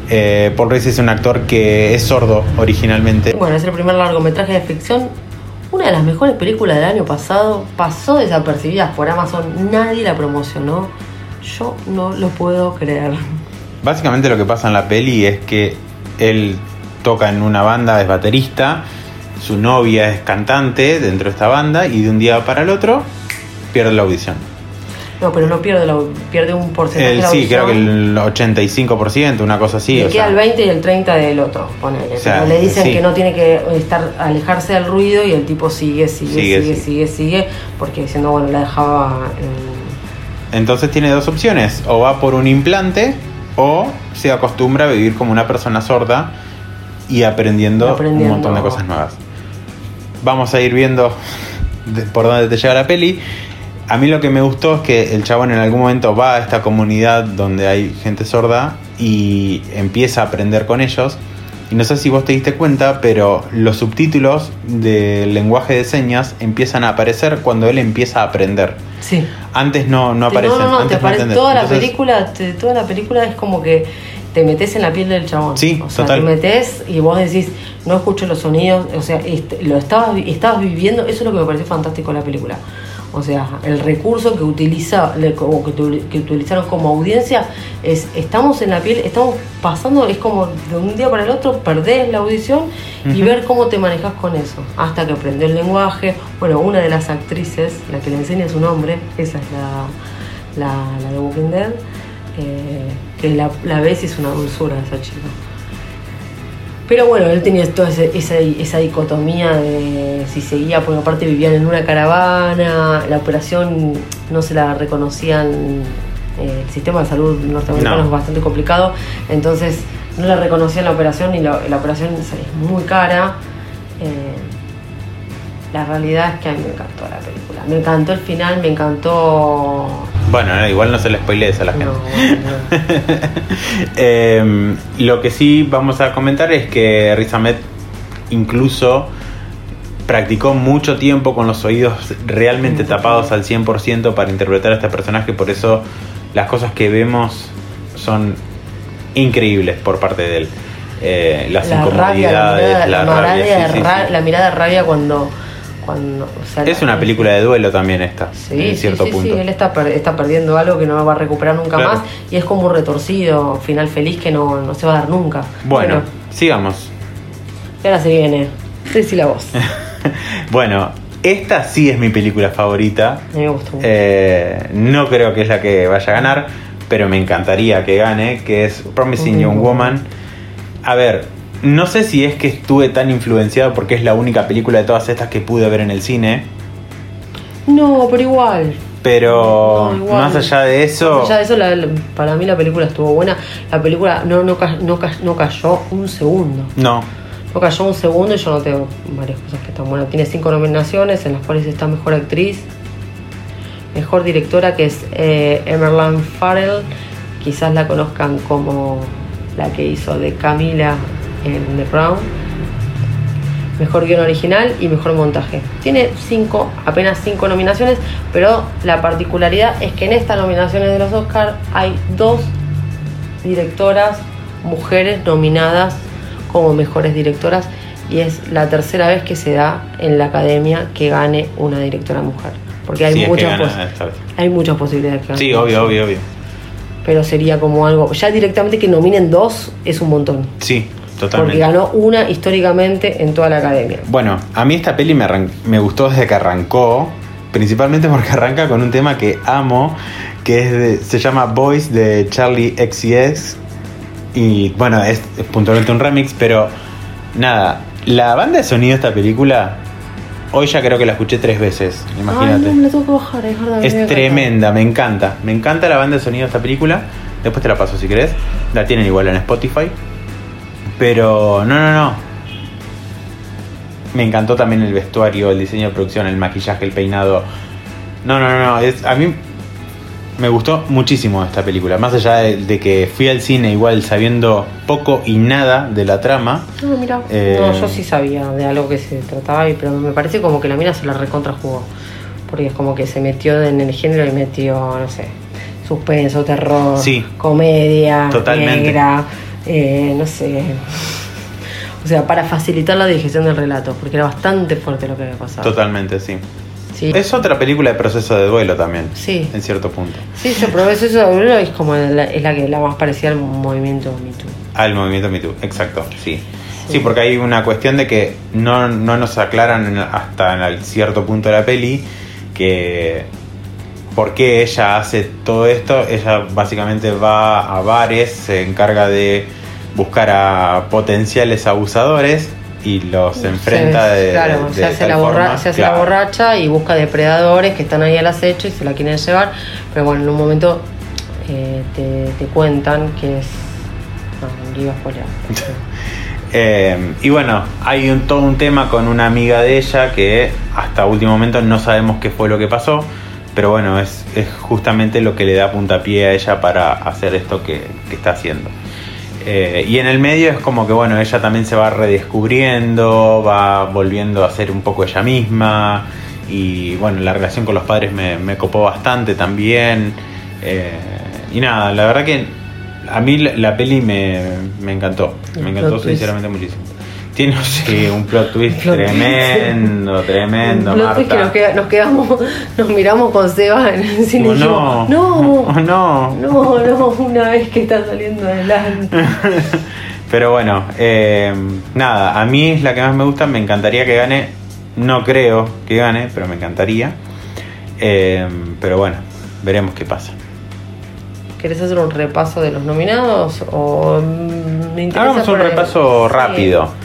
eh, Paul Racy es un actor que es sordo originalmente. Bueno, es el primer largometraje de ficción. Una de las mejores películas del año pasado. Pasó desapercibida por Amazon. Nadie la promocionó. Yo no lo puedo creer. Básicamente lo que pasa en la peli es que él toca en una banda, es baterista, su novia es cantante dentro de esta banda y de un día para el otro pierde la audición. No, pero no pierde, la, pierde un porcentaje El- de la sí, creo que el 85%, una cosa así. Le o queda sea, el 20 y el 30 del otro, ponele. O sea, Pero le dicen sí. que no tiene que estar alejarse del ruido y el tipo sigue, sigue, Sigue, sigue, sí. sigue, sigue, porque diciendo, bueno, la dejaba en- Entonces tiene dos opciones, o va por un implante o se acostumbra a vivir como una persona sorda y aprendiendo, Aprendiendo. un montón de cosas nuevas. Vamos a ir viendo por dónde te lleva la peli. A mí lo que me gustó es que el chabón en algún momento va a esta comunidad donde hay gente sorda y empieza a aprender con ellos. Y no sé si vos te diste cuenta, pero los subtítulos del lenguaje de señas empiezan a aparecer cuando él empieza a aprender. Sí. Antes no, no aparecen. No, no, no, antes te aparece toda la Entonces, película, te- toda la película es como que te metes en la piel del chabón. Sí, o sea, total. te metes y vos decís, no escucho los sonidos, o sea, lo estabas, estabas viviendo, eso es lo que me pareció fantástico de la película. O sea, el recurso que utiliza, como que, utilizaron como audiencia es, estamos en la piel, estamos pasando, es como de un día para el otro, perdés la audición y ver cómo te manejas con eso. Hasta que aprendió el lenguaje. Bueno, una de las actrices, la que le enseña su nombre, esa es la, la, la de Walking Dead, eh, que la, la ves y es una dulzura esa chica. Pero bueno, él tenía toda esa, esa dicotomía de si seguía, porque aparte vivían en una caravana, la operación no se la reconocían, eh, el sistema de salud norteamericano No. es bastante complicado, entonces no la reconocían la operación y la, la operación es muy cara. Eh, la realidad es que a mí me encantó la película, me encantó el final, me encantó... Bueno, no, igual no se le spoilees a la gente. No, bueno, Eh, lo que sí vamos a comentar es que Riz Ahmed incluso practicó mucho tiempo con los oídos realmente tapados al 100% para interpretar a este personaje, por eso las cosas que vemos son increíbles por parte de él. Eh, las la rabia, la incomodidades, mirada, la, la rabia, mirada sí, de sí, ra- sí. la mirada de rabia cuando... cuando o sea, Es la- una película de duelo también esta, Sí, en sí, cierto sí, punto. sí, él está, per- está perdiendo algo que no va a recuperar nunca Claro. más y es como un retorcido, final feliz que no, no se va a dar nunca. Bueno, sigamos. y ahora se viene. Sí, la voz. bueno, esta sí es mi película favorita. Me gustó mucho. Eh, no creo que es la que vaya a ganar, pero me encantaría que gane, que es Promising Young Woman. A ver, no sé si es que estuve tan influenciado porque es la única película de todas estas que pude ver en el cine, No, pero igual. pero No, igual. más allá de eso, Más allá de eso, la- la- para mí la película estuvo buena. La película no, no, no, no cayó un segundo. no. No cayó un segundo y yo no tengo varias cosas que están buenas. Tiene cinco nominaciones, en las cuales está Mejor Actriz, Mejor Directora, que es eh, Emerald Farrell. Quizás la conozcan como la que hizo de Camila en The Crown. Mejor guion original y mejor montaje. Tiene cinco, apenas cinco nominaciones, pero la particularidad es que en estas nominaciones de los Oscars hay dos directoras mujeres nominadas como mejores directoras y es la tercera vez que se da en la academia que gane una directora mujer. Porque hay, Sí, es que muchas, esta vez. hay muchas posibilidades que. Sí, obvio, obvio, obvio. Pero sería como algo, ya directamente que nominen dos es un montón. Sí, Porque ganó una históricamente en toda la academia. Bueno, a mí esta peli me, me gustó desde que arrancó, principalmente porque arranca con un tema que amo, que es de- se llama Boys de Charlie XCX. Y bueno, es, es puntualmente un remix, pero nada, la banda de sonido de esta película, hoy ya creo que la escuché tres veces, imagínate. Ay, no, me la tengo que bajar, es verdad. Es tremenda, me encanta. Me encanta la banda de sonido de esta película. Después te la paso si querés. La tienen igual en Spotify. Pero no, no, no. Me encantó también el vestuario, el diseño de producción, el maquillaje, el peinado. No, no, no, no. Es, a mí me gustó muchísimo esta película. Más allá de, de que fui al cine igual sabiendo poco y nada de la trama. No, mira. Eh, No, yo sí sabía de algo que se trataba, y- pero me parece como que la mina se la recontra jugó. Porque es como que se metió en el género y metió, no sé, suspenso, terror, Sí. comedia, Totalmente. negra, eh, no sé. O sea, para facilitar la digestión del relato, porque era bastante fuerte lo que había pasado. Totalmente, sí. Sí, Es otra película de proceso de duelo también. Sí. En cierto punto. sí se probó eso, eso de es como la, es la que la más parecida al movimiento Me Too. Al movimiento Me Too, exacto, sí. Sí, porque hay una cuestión de que no, no nos aclaran hasta en cierto punto de la peli que por qué ella hace todo esto. Ella básicamente va a bares, se encarga de buscar a potenciales abusadores y los enfrenta Se- de, claro, de se, hace la, borra- forma. se hace Claro. la borracha y busca depredadores que están ahí al acecho y se la quieren llevar. Pero bueno, en un momento eh, te, te cuentan que es. No, iba a. Eh, y bueno, hay un, todo un tema con una amiga de ella que hasta último momento no sabemos qué fue lo que pasó, pero bueno, es, es justamente lo que le da puntapié a ella para hacer esto que, que está haciendo. Eh, y en el medio es como que bueno, ella también se va redescubriendo, va volviendo a ser un poco ella misma. Y bueno, la relación con los padres me, me copó bastante también. Eh, y nada, la verdad que a mí la, la peli me, me encantó. Me encantó sinceramente muchísimo. Tiene sí, un plot twist Plot twist. tremendo, tremendo. Que es que Marta. nos, queda- nos quedamos, nos miramos con Seba en el cine y dijimos, no, no, no, no, no, una vez que está saliendo adelante. Pero bueno, eh, nada, a mí es la que más me gusta, me encantaría que gane, no creo que gane, pero me encantaría. Eh, pero bueno, veremos qué pasa. ¿Querés hacer un repaso de los nominados? O mm, me Hagamos un repaso rápido. Sí,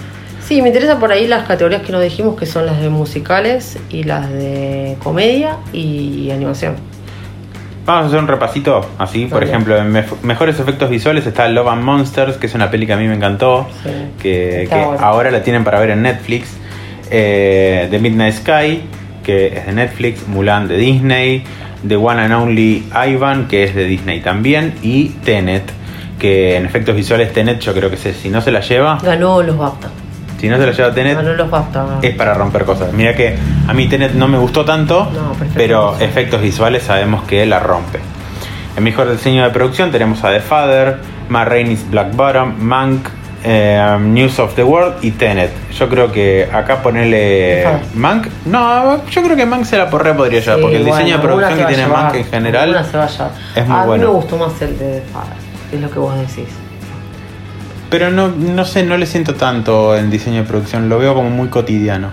me interesa por ahí las categorías que nos dijimos que son las de musicales y las de comedia y animación. Vamos a hacer un repasito, así, por ejemplo, en mejores efectos visuales está Love and Monsters, que es una peli que a mí me encantó, Sí, que, ahora la tienen para ver en Netflix. Eh, The Midnight Sky, que es de Netflix, Mulan de Disney, The One and Only Ivan, que es de Disney también, y Tenet, que en efectos visuales Tenet yo creo que se- si no se la lleva, Ganó los BAFTA. Si no se la lleva Tenet, los es para romper cosas. Mira que a mí Tenet no me gustó tanto, pero efectos visuales sabemos que la rompe. En mejor diseño de producción tenemos a The Father, Ma Rainey's Black Bottom, Mank, eh, News of the World y Tenet. Yo creo que acá ponerle. Mank, no, yo creo que Mank se la porre podría llevar, Sí, porque el diseño de producción que tiene a Mank en general se va a es muy a bueno. mí me gustó más el de The Father, es lo que vos decís. Pero no, no sé, no le siento tanto el diseño de producción, lo veo como muy cotidiano.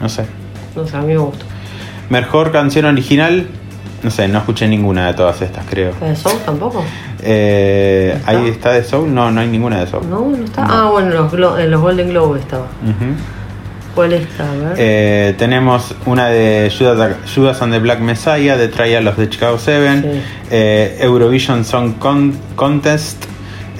No sé. No sé, a mí me gustó. Mejor canción original, no sé, no escuché ninguna de todas estas, creo. ¿La de Soul tampoco? Eh, ¿Está? ahí está de Soul, no, no hay ninguna de Soul. No, no está. No. Ah, bueno, en los, Glo- en los Golden Globe estaba. Ujú. ¿Cuál está? A ver. Eh, tenemos una de Judas, Judas and the Black Messiah, de Trial of the Chicago Seven, Sí. eh, Eurovision Song Con- Contest,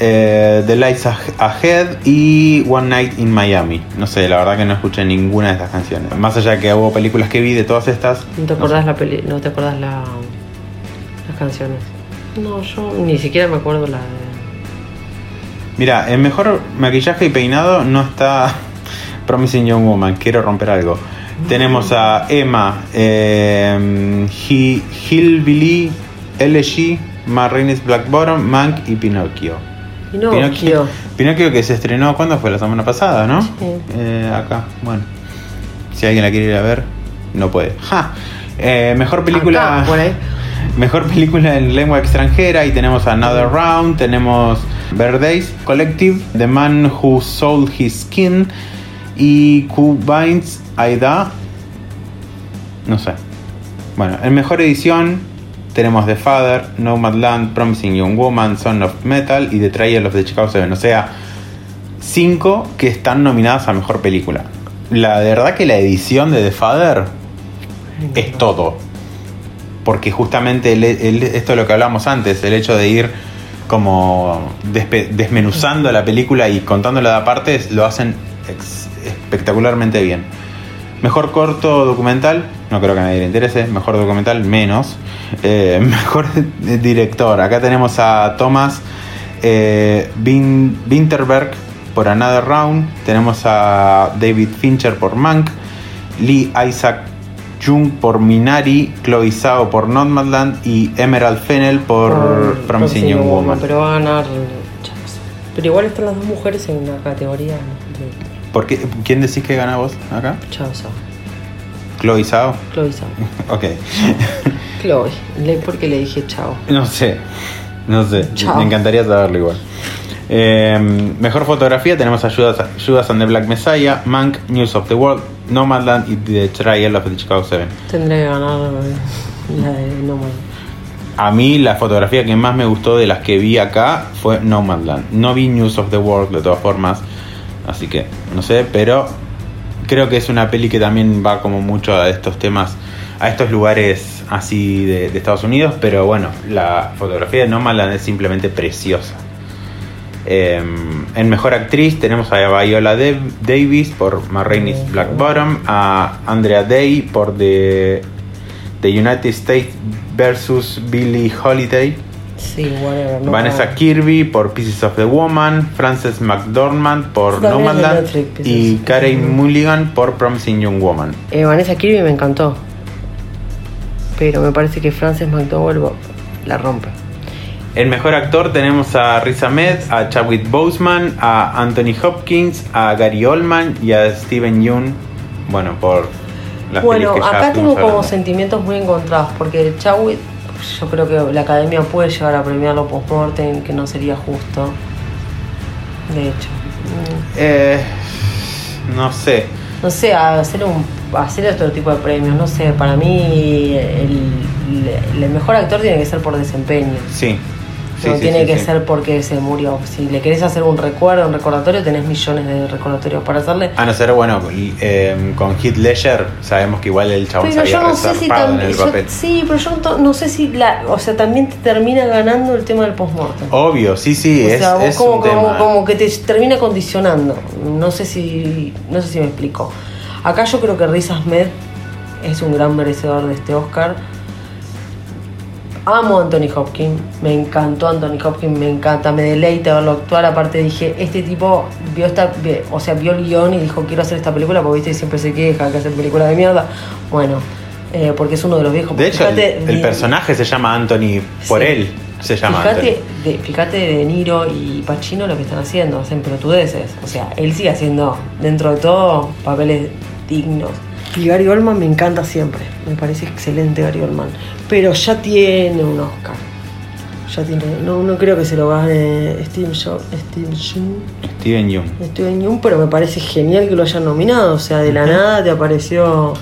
eh, The Lights Ahead y One Night in Miami. No sé, la verdad que no escuché ninguna de estas canciones. Más allá que hubo películas que vi de todas estas. ¿No te acordás la peli no te acordás la las canciones? No, yo ni siquiera me acuerdo la de Mira, en mejor maquillaje y peinado no está Promising Young Woman, quiero romper algo. Tenemos a Emma, eh, Hi- Hillbilly, LG, Ma Rainey's Black Bottom, Mank y Pinocchio. Pinocchio. Pinocchio que se estrenó, ¿cuándo fue? La semana pasada, ¿no? Sí. Eh, acá, bueno. Si alguien la quiere ir a ver, no puede. ¡Ja! Eh, mejor película. Acá, por ahí. Mejor película en lengua extranjera y tenemos Another Round, tenemos Verdays Collective, The Man Who Sold His Skin y Who Binds Aida. No sé. Bueno, en mejor edición tenemos The Father, Nomadland, Promising Young Woman, Son of Metal y The Trial of the Chicago Seven. O sea, cinco que están nominadas a mejor película. La verdad que la edición de The Father es todo. Porque justamente el- el- esto es lo que hablamos antes, el hecho de ir como desmenuzando la película y contándola de aparte, lo hacen espectacularmente bien. Mejor corto documental, no creo que a nadie le interese. Mejor documental, menos. Eh, mejor director, acá tenemos a Thomas eh, Win- Winterberg por Another Round. Tenemos a David Fincher por Mank. Lee Isaac Jung por Minari. Chloe Zhao por Nomadland. Y Emerald Fennel por, Promising Young Woman. Pero va a ganar. Pero igual están las dos mujeres en una categoría de ¿Por qué? ¿Quién decís que gana vos acá? Chao. Chloe Zhao. Chloe Sao. Ok. Chloe. Le- porque le dije chao. No sé. No sé. Chao. Me encantaría saberlo igual. Eh, mejor fotografía tenemos a Judas, Judas and the Black Messiah, Mank, News of the World, Nomadland y The Trial of the Chicago 7. Tendré que ganar eh, la de Nomadland. A mí la fotografía que más me gustó de las que vi acá fue Nomadland. No vi News of the World de todas formas, así que no sé, pero creo que es una peli que también va como mucho a estos temas, a estos lugares así de, Estados Unidos, pero bueno, la fotografía de Nomadland es simplemente preciosa. Eh, en mejor actriz tenemos a Viola Davis por Ma Rainey's Black Bottom, a Andrea Day por The, The United States versus Billie Holiday, Sí, whatever. no Vanessa. Kirby por Pieces of the Woman, Frances McDormand por de Nomadland y Karen. Mulligan por Promising Young Woman. Eh, Vanessa Kirby me encantó. Pero me parece que Frances McDowell la rompe. En mejor actor tenemos a Riz Ahmed, a Chadwick Boseman, a Anthony Hopkins, a Gary Oldman y a Steven Yeun. Bueno, por las Bueno, que acá tengo como hablando. sentimientos muy encontrados, porque Chadwick, yo creo que la academia puede llegar a premiarlo post-mortem, que no sería justo. De hecho. Eh, no sé. No sé, hacer un hacer otro tipo de premios, no sé, para mí el, el mejor actor tiene que ser por desempeño. Sí. Sí, no sí, tiene sí, que ser porque se murió. Si le querés hacer un recuerdo, un recordatorio, tenés millones de recordatorios para hacerle. A no ser, bueno, eh, con Heath Ledger sabemos que igual el chabón Pero se había no sé si en el yo- papel. sí, pero yo no sé si la. O sea, también te termina ganando el tema del postmortem. Obvio, sí, sí, o es, sea, vos es como, un como, tema. como que te termina condicionando. No sé si. No sé si me explico. Acá yo creo que Riz Ahmed es un gran merecedor de este Oscar. Amo a Anthony Hopkins, me encantó Anthony Hopkins, me encanta, me deleita verlo actuar. Aparte dije, este tipo vio esta, o sea, vio el guion y dijo quiero hacer esta película porque viste siempre se queja que hace películas de mierda. Bueno, eh, porque es uno de los viejos. De hecho, el, Fíjate, el de- personaje se llama Anthony por Sí. él. Se llama Fíjate de, fíjate de Niro y Pacino lo que están haciendo, hacen pelotudeces. O sea, él sigue haciendo, dentro de todo, papeles dignos. Y Gary Oldman me encanta siempre. Me parece excelente Gary Oldman. Pero ya tiene un Oscar. Ya tiene. No, no creo que se lo gane Steve Jo- Steve Yeun. Steven Yeun. Steven Yeun, pero me parece genial que lo hayan nominado. O sea, de la nada te apareció.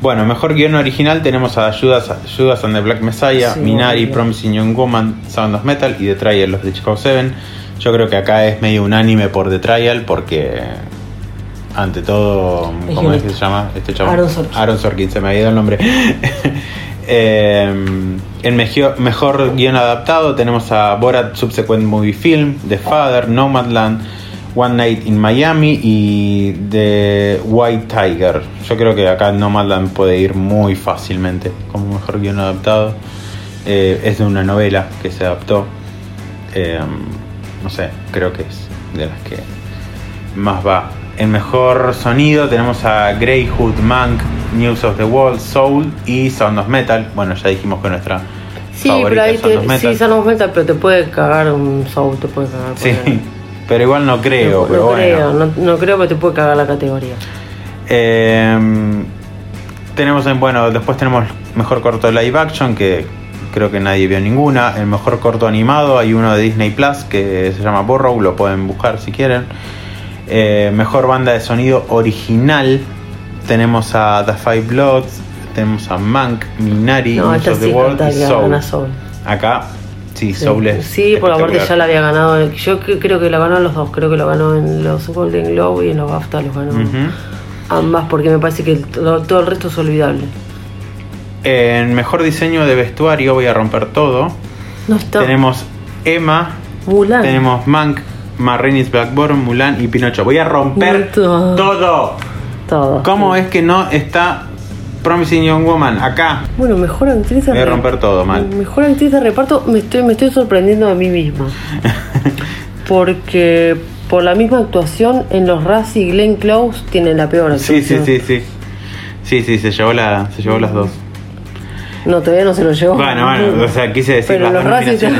Bueno, mejor guion original tenemos a Judas, Judas and the Black Messiah, Sí, Minari. Promising Young Woman, Sound of Metal y The Trial of the Chicago 7. Yo creo que acá es medio unánime por The Trial porque ante todo, ¿cómo es que se llama este? Aaron Sorkin. Aaron Sorkin, se me ha ido el nombre. Eh, en mejor, mejor guion adaptado tenemos a Borat Subsequent Movie Film, The Father, Nomadland, One Night in Miami y The White Tiger. Yo creo que acá Nomadland puede ir muy fácilmente como mejor guion adaptado. Eh, es de una novela que se adaptó. Eh, no sé, creo que es de las que más va. En mejor sonido tenemos a Greyhood, Mank, News of the World, Soul y Sound of Metal. Bueno, ya dijimos que nuestra Sí, favorita pero ahí of te, Metal. sí, Sound of Metal, pero te puede cagar un Soul, te puede cagar. Sí, ahí. pero igual no creo, no, pero no bueno. creo, no, no creo que te puede cagar la categoría. Eh, tenemos, en- bueno, después tenemos mejor corto de live action, que creo que nadie vio ninguna. El mejor corto animado, hay uno de Disney Plus que se llama Borrow, lo pueden buscar si quieren. Eh, mejor banda de sonido original, tenemos a The Five Bloods, tenemos a Mank, Minari, No, News esta of the sí World canta y Soul. Acá, sí, Sí, Soul es. Sí, por aparte ya la había ganado. Yo cre- creo que la ganó en los dos. Creo que lo ganó en los Golden Globe y en los BAFTA los ganó. Ujú. Ambas, porque me parece que todo, todo el resto es olvidable. En mejor diseño de vestuario, voy a romper todo. No está. Tenemos Emma, Mulan. Tenemos Mank, Marrinis Blackburn, Mulan y Pinocho. Voy a romper todo. todo. Todo. ¿Cómo es que no está Promising Young Woman acá? Bueno, mejor actriz de Voy a romper todo mal. Mejor actriz de reparto, me estoy, me estoy sorprendiendo a mí misma. Porque por la misma actuación en los Razzie y Glenn Close tienen la peor Sí, actuación. sí, sí, sí. Sí, sí, se llevó, la, se llevó las dos. No, todavía no se lo llevó. Bueno, bueno, o sea, quise decir Pero las los Razzie está,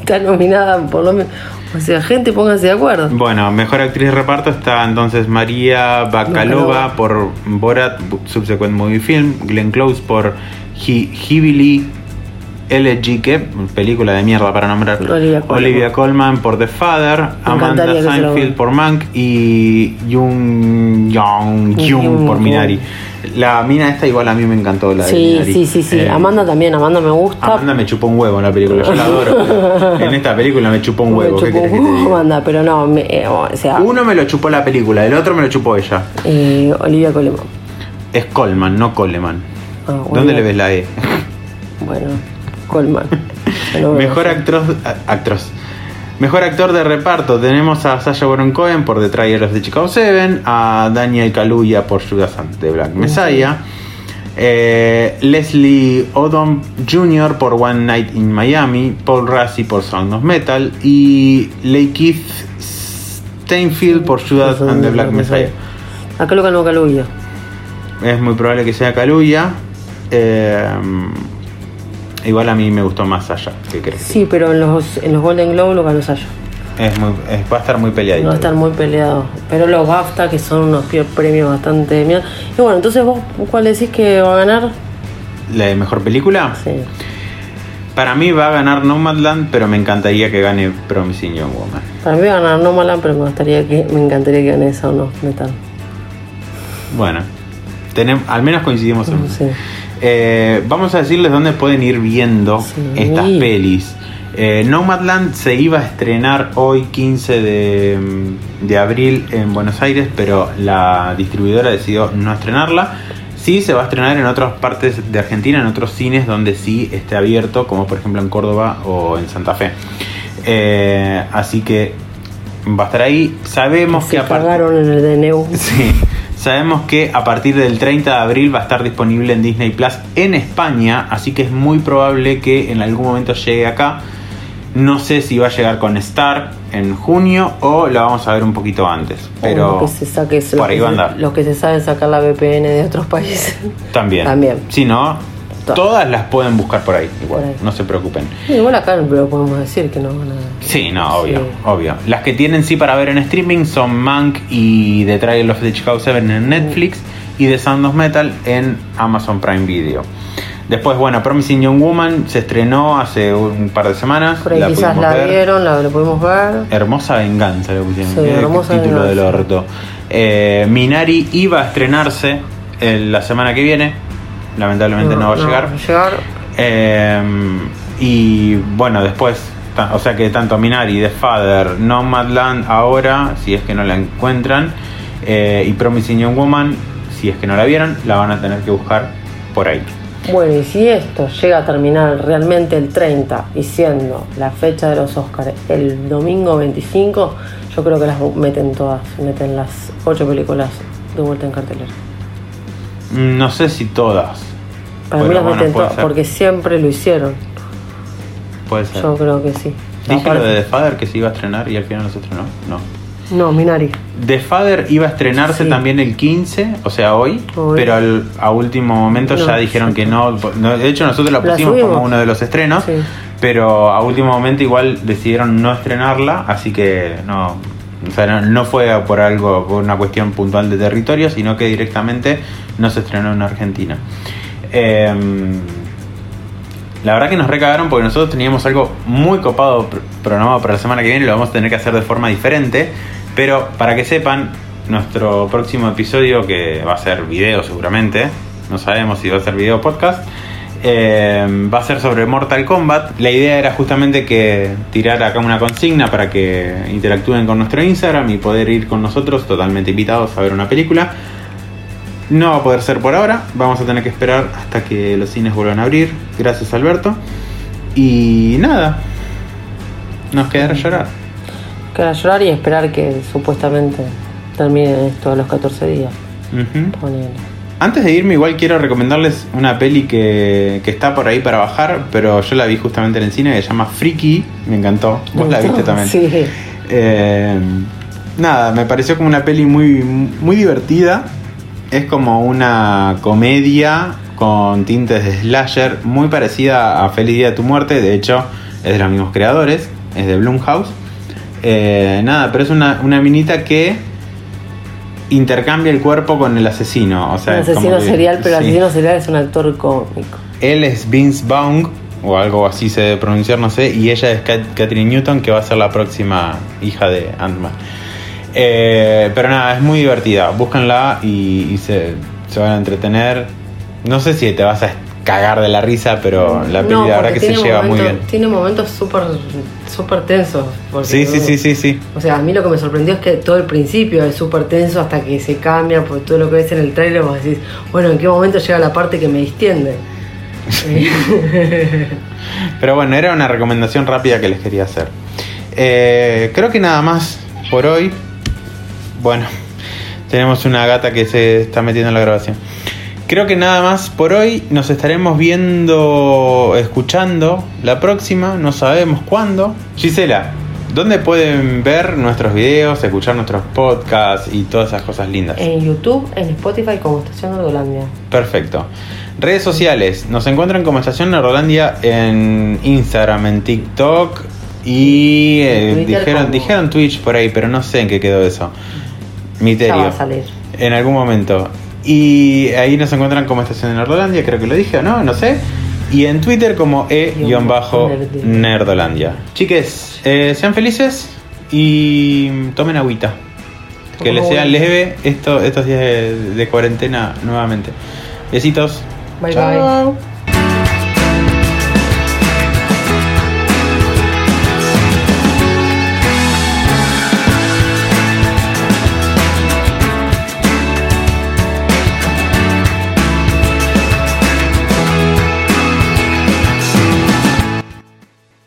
está nominada por lo menos. O sea, gente, pónganse de acuerdo. Bueno, mejor actriz de reparto está entonces María Bakalova por Borat Subsequent Movie Film, Glenn Close por Hi- Hibili LG, que película de mierda para nombrar. Olivia Colman. Olivia Colman por The Father, Amanda Seinfeld por Mank y Jung Young Jung Jung por. Minari. La mina esta igual a mí me encantó la de Sí, Minari. sí, sí, sí. Eh, Amanda también, Amanda me gusta. Amanda me chupó un huevo en la película, yo la adoro. en esta película me chupó un Me huevo, ¿qué chupó que te diga? Amanda, pero no, me- eh, o sea, Uno me lo chupó la película, el otro me lo chupó ella. eh, Olivia Colman. Es Coleman, no Coleman. Ah, ¿Dónde le ves la E? Bueno, no veo Mejor eso. actor, a- actros. Mejor actor de reparto tenemos a Sasha Baron Cohen por The Trial of the Chicago 7, a Daniel Kaluuya por Judas and the Black Messiah, eh, Leslie Odom Jr. por One Night in Miami, Paul Rassi por Sound of Metal y Lakeith Steinfield por Judas and the Black Messiah. Acá lo ganó Caluya. Es muy probable que sea Kaluuya. eh, igual a mí me gustó más Sasha. ¿Qué crees? Sí, pero en los, en los Golden Globe lo ganó Sasha. Es muy, es- va a estar muy peleadito. No están muy peleados. Pero los BAFTA, que son unos premios bastante de mierda. Y bueno, entonces vos, ¿cuál decís que va a ganar? ¿La de mejor película? Sí. Para mí va a ganar Nomadland, pero me encantaría que gane Promising Young Woman. Para mí va a ganar No Malan, pero me gustaría que me encantaría que gane esa o no, metal. Bueno, tenemos, al menos coincidimos en. Sí. Eh, vamos a decirles dónde pueden ir viendo Sí. estas pelis. Eh, Nomadland se iba a estrenar hoy 15 de, mm, de abril en Buenos Aires, pero la distribuidora decidió no estrenarla. Sí se va a estrenar en otras partes de Argentina, en otros cines donde sí esté abierto, como por ejemplo en Córdoba o en Santa Fe. Eh, así que va a estar ahí. Sabemos Se que aparte... cagaron en el DNU. Sí, sabemos que a partir del 30 de abril va a estar disponible en Disney Plus en España, así que es muy probable que en algún momento llegue acá. No sé si va a llegar con Star en junio o la vamos a ver un poquito antes, pero que se saque por ahí que va a andar. Los que se saben sacar la VPN de otros países. También. También. Si no, To- todas las pueden buscar por ahí, igual, Por ahí. no se preocupen. Igual acá lo podemos decir que no van a. Sí, no, obvio, Sí. obvio. Las que tienen sí para ver en streaming son Mank y The Trial of the Chicago 7 en Netflix y The Sound of Metal en Amazon Prime Video. Después, bueno, Promising Young Woman se estrenó hace un par de semanas. Por ahí quizás la ver. vieron, la, la pudimos ver. Hermosa Venganza le pusieron. Sí, Hermosa título del Venganza. orto. Eh, Minari iba a estrenarse la semana que viene. Lamentablemente no, va a llegar. va a llegar. Eh, y bueno, después, o sea que tanto Minari, The Father, Nomadland ahora, si es que no la encuentran, eh, y Promising Young Woman, si es que no la vieron, la van a tener que buscar por ahí. Bueno, y si esto llega a terminar realmente el 30 y siendo la fecha de los Oscars el domingo 25, yo creo que las meten todas, meten las ocho películas de vuelta en cartelera. No sé si todas. Para mí las bueno, meten todas, porque siempre lo hicieron. Puede ser. Yo creo que sí. Dije lo de The Father que se iba a estrenar y al final no se estrenó. No. No, Minari. The Father iba a estrenarse Sí. también el 15, o sea, hoy, Hoy. pero al- a último momento No, ya dijeron sí. que no, no, De hecho, nosotros la pusimos como uno de los estrenos, Sí. pero a último momento igual decidieron no estrenarla, así que no. O sea, no, no fue por algo, por una cuestión puntual de territorio, sino que directamente no se estrenó en Argentina. Em, la verdad que nos recagaron porque nosotros teníamos algo muy copado pr- programado para la semana que viene y lo vamos a tener que hacer de forma diferente. Pero para que sepan, nuestro próximo episodio, que va a ser video seguramente, no sabemos si va a ser video o podcast, eh, va a ser sobre Mortal Kombat. La idea era justamente que tirar acá una consigna para que interactúen con nuestro Instagram y poder ir con nosotros totalmente invitados a ver una película. No va a poder ser por ahora, vamos a tener que esperar hasta que los cines vuelvan a abrir. Gracias Alberto. Y nada, nos quedará llorar. Queda llorar y esperar que supuestamente termine esto a los 14 días. Ponele. Antes de irme, igual quiero recomendarles una peli que, que está por ahí para bajar, pero yo la vi justamente en el cine, que se llama Freaky, me encantó. Vos la viste también. Sí. Eh, nada, me pareció como una peli muy, muy divertida. Es como una comedia con tintes de slasher, muy parecida a Feliz Día de tu Muerte. De hecho, es de los mismos creadores, es de Blumhouse. Eh, nada, pero es una, una minita que intercambia el cuerpo con el asesino. O sea, como asesino que- serial, pero el sí. asesino serial es un actor cómico. Él es Vince Vaughn o algo así se debe pronunciar, no sé, y ella es Catherine Newton, que va a ser la próxima hija de Ant-Man. Eh, pero nada, es muy divertida, búscanla y, se, van a entretener. No sé si te vas a cagar de la risa, pero la película la verdad que se lleva muy bien. Tiene momentos súper súper tensos. Sí, sí, sí, sí, sí. O sea, a mí lo que me sorprendió es que todo el principio es súper tenso hasta que se cambia, por todo lo que ves en el trailer vos decís, bueno, ¿en qué momento llega la parte que me distiende? Pero bueno, era una recomendación rápida que les quería hacer. Eh, creo que nada más por hoy. Bueno, tenemos una gata que se está metiendo en la grabación. Creo que nada más por hoy. Nos estaremos viendo, escuchando la próxima. No sabemos cuándo. Gisela, ¿dónde pueden ver nuestros videos, escuchar nuestros podcasts y todas esas cosas lindas? En YouTube, en Spotify como Estación Nerdolandia. Perfecto. Redes sociales. Nos encuentran como Estación Nerdolandia en Instagram, en TikTok y eh, dijeron, dijeron Twitch por ahí, pero no sé en qué quedó eso. Misterio. Ya va a salir. En algún momento. Y ahí nos encuentran como Estación de Nerdolandia, creo que lo dije o no, no sé. Y en Twitter como e-nerdolandia. Chiques, eh, sean felices y tomen agüita. Que les sea leve esto, estos días de, de cuarentena nuevamente. Besitos. Bye bye.